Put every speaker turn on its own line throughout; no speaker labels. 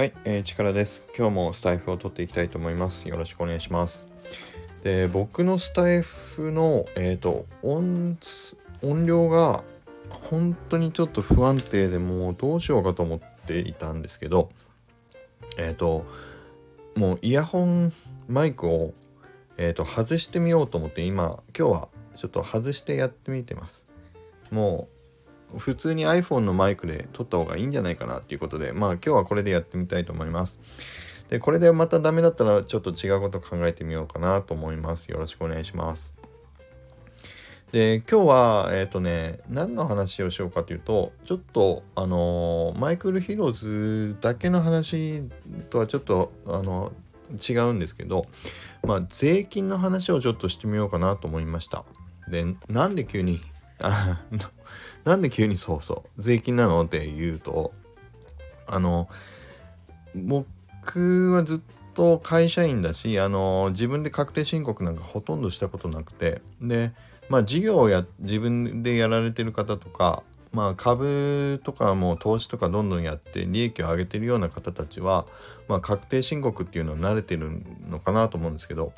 はい、えー、力です。今日もスタイフを取っていきたいと思います。よろしくお願いします。で、僕のスタイフの、えっ、ー、と音、音量が本当にちょっと不安定でもうどうしようかと思っていたんですけど、えっ、ー、と、もうイヤホンマイクを、えーと、外してみようと思って今、今日はちょっと外してやってみてます。もう普通に iPhone のマイクで撮った方がいいんじゃないかなっていうことで、まあ今日はこれでやってみたいと思います。で、これでまたダメだったらちょっと違うこと考えてみようかなと思います。よろしくお願いします。で、今日は、えっ、ー、とね、何の話をしようかというと、ちょっと、あの、マイクル・ヒローズだけの話とはちょっと、あの違うんですけど、まあ、税金の話をちょっとしてみようかなと思いました。で、なんで急に なんで急にそうそう税金なの？って言うとあの僕はずっと会社員だしあの自分で確定申告なんかほとんどしたことなくてでまあ事業をや自分でやられてる方とかまあ株とかも投資とかどんどんやって利益を上げてるような方たちはまあ確定申告っていうのは慣れてるのかなと思うんですけど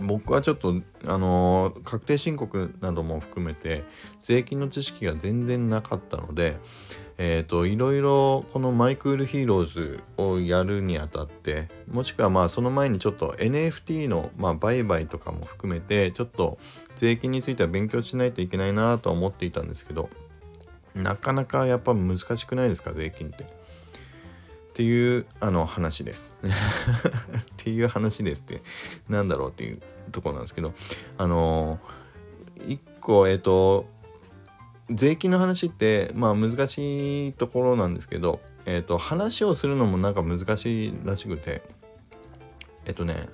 僕はちょっとあのー、確定申告なども含めて税金の知識が全然なかったのでえっ、ー、といろいろこのマイクールヒーローズをやるにあたってもしくはまあその前にちょっと NFT のまあ売買とかも含めてちょっと税金については勉強しないといけないなとは思っていたんですけどなかなかやっぱ難しくないですか税金って？っていうあの話です。っていう話ですってなんだろうっていうとこなんですけどあの一個えっ、と税金の話ってまあ難しいところなんですけどえっ、と話をするのもなんか難しいらしくてえっ、とね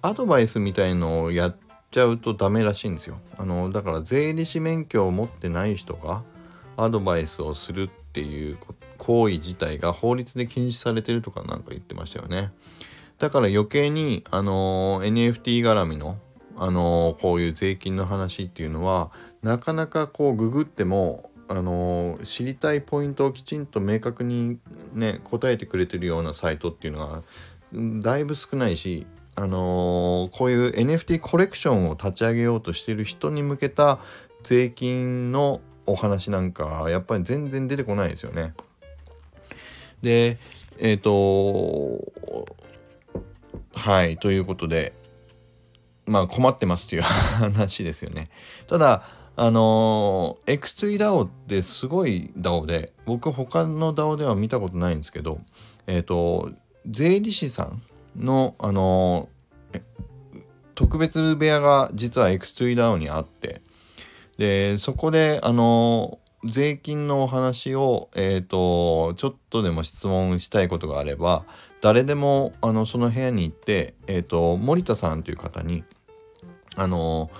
アドバイスみたいのをやっちゃうとダメらしいんですよ。あのだから税理士免許を持ってない人がアドバイスをするっていう行為自体が法律で禁止されてるとかなんか言ってましたよね。だから余計に、あの NFT 絡みの、あのこういう税金の話っていうのはなかなかこうググってもあの知りたいポイントをきちんと明確にね答えてくれてるようなサイトっていうのはだいぶ少ないしあのこういう NFT コレクションを立ち上げようとしてる人に向けた税金のお話なんかやっぱり全然出てこないですよね。で、えっ、ー、と、はい、ということで、まあ困ってますっていう 話ですよね。ただ、あのー、X3DAO ってすごい DAO で、僕他の DAO では見たことないんですけど、えっ、ー、と、税理士さんの、あの、特別部屋が実は X3DAO にあって、で、そこで、あの税金のお話を、え、ー、と、ちょっとでも質問したいことがあれば、誰でも、あの、その部屋に行って、え、ー、と、森田さんという方に、あの、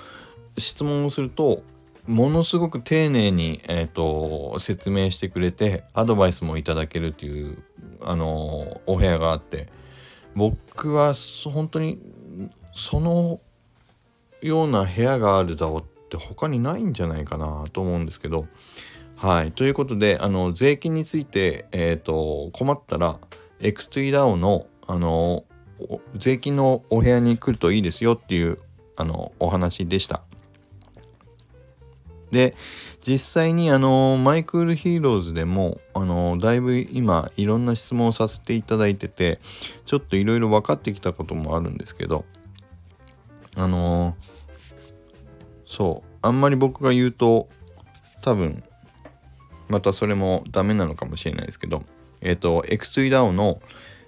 質問をすると、ものすごく丁寧に、え、ー、と、説明してくれて、アドバイスもいただけるっていう、あの、お部屋があって、僕は本当に、そのような部屋があるだろうって他にないんじゃないかなと思うんですけど、はい。ということで、あの、税金について、えっ、ー、と、困ったら、 X2E-DAO の、あの、税金のお部屋に来るといいですよっていう、あの、お話でした。で、実際にあの、マイクールヒーローズでも、あの、だいぶ今、いろんな質問をさせていただいてて、ちょっといろいろ分かってきたこともあるんですけど、あの、そう、あんまり僕が言うと、多分、またそれもダメなのかもしれないですけど、えっ、ー、と、X3DAO の、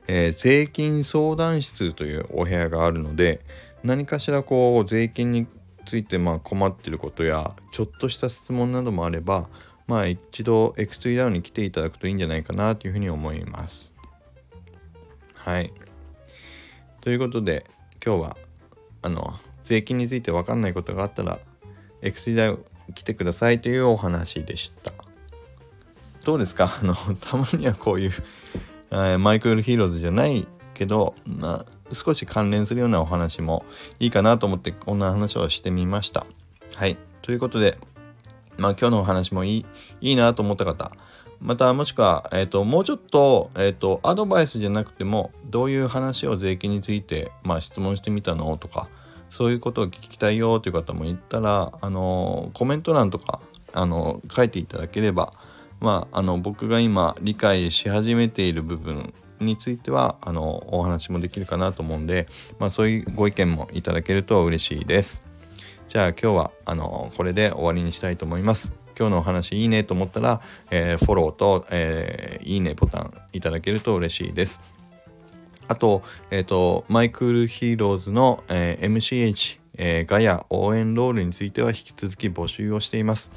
えー、税金相談室というお部屋があるので、何かしらこう、税金についてまあ困ってることや、ちょっとした質問などもあれば、まあ一度 X3DAO に来ていただくといいんじゃないかなというふうに思います。はい。ということで、今日は、あの、税金について分かんないことがあったら、xd 来てくださいというお話でした。どうですか？あの、たまにはこういうマイクールヒーローズじゃないけど、まあ、少し関連するようなお話もいいかなと思ってこんな話をしてみました。はい。ということで、まあ今日のお話もいい、いいなと思った方、またもしくは、えーと、もうちょっと,、えーと、アドバイスじゃなくてもどういう話を税金について、まあ、質問してみたの？とかそういうことを聞きたいよという方もいたらあのコメント欄とかあの書いていただければ、まあ、あの僕が今理解し始めている部分についてはあのお話もできるかなと思うんで、まあ、そういうご意見もいただけると嬉しいです。じゃあ今日はあのこれで終わりにしたいと思います。今日のお話いいねと思ったら、えー、フォローと、えー、いいねボタンいただけると嬉しいです。あと、えっ、ー、と、マイクールヒーローズの、えー、MCH、えー、ガヤ応援ロールについては引き続き募集をしています。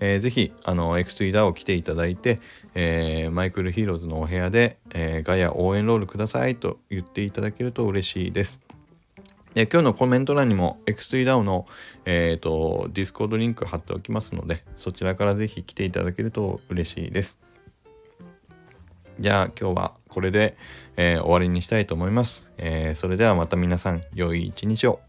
えー、ぜひ、あの、 X2E-DAO 来ていただいて、えー、マイクールヒーローズのお部屋で、えー、ガヤ応援ロールくださいと言っていただけると嬉しいです。で今日のコメント欄にも X2E-DAO の、えーと、 Discord リンク貼っておきますのでそちらからぜひ来ていただけると嬉しいです。じゃあ今日はこれで、えー、終わりにしたいと思います。えー、それではまた皆さん良い一日を。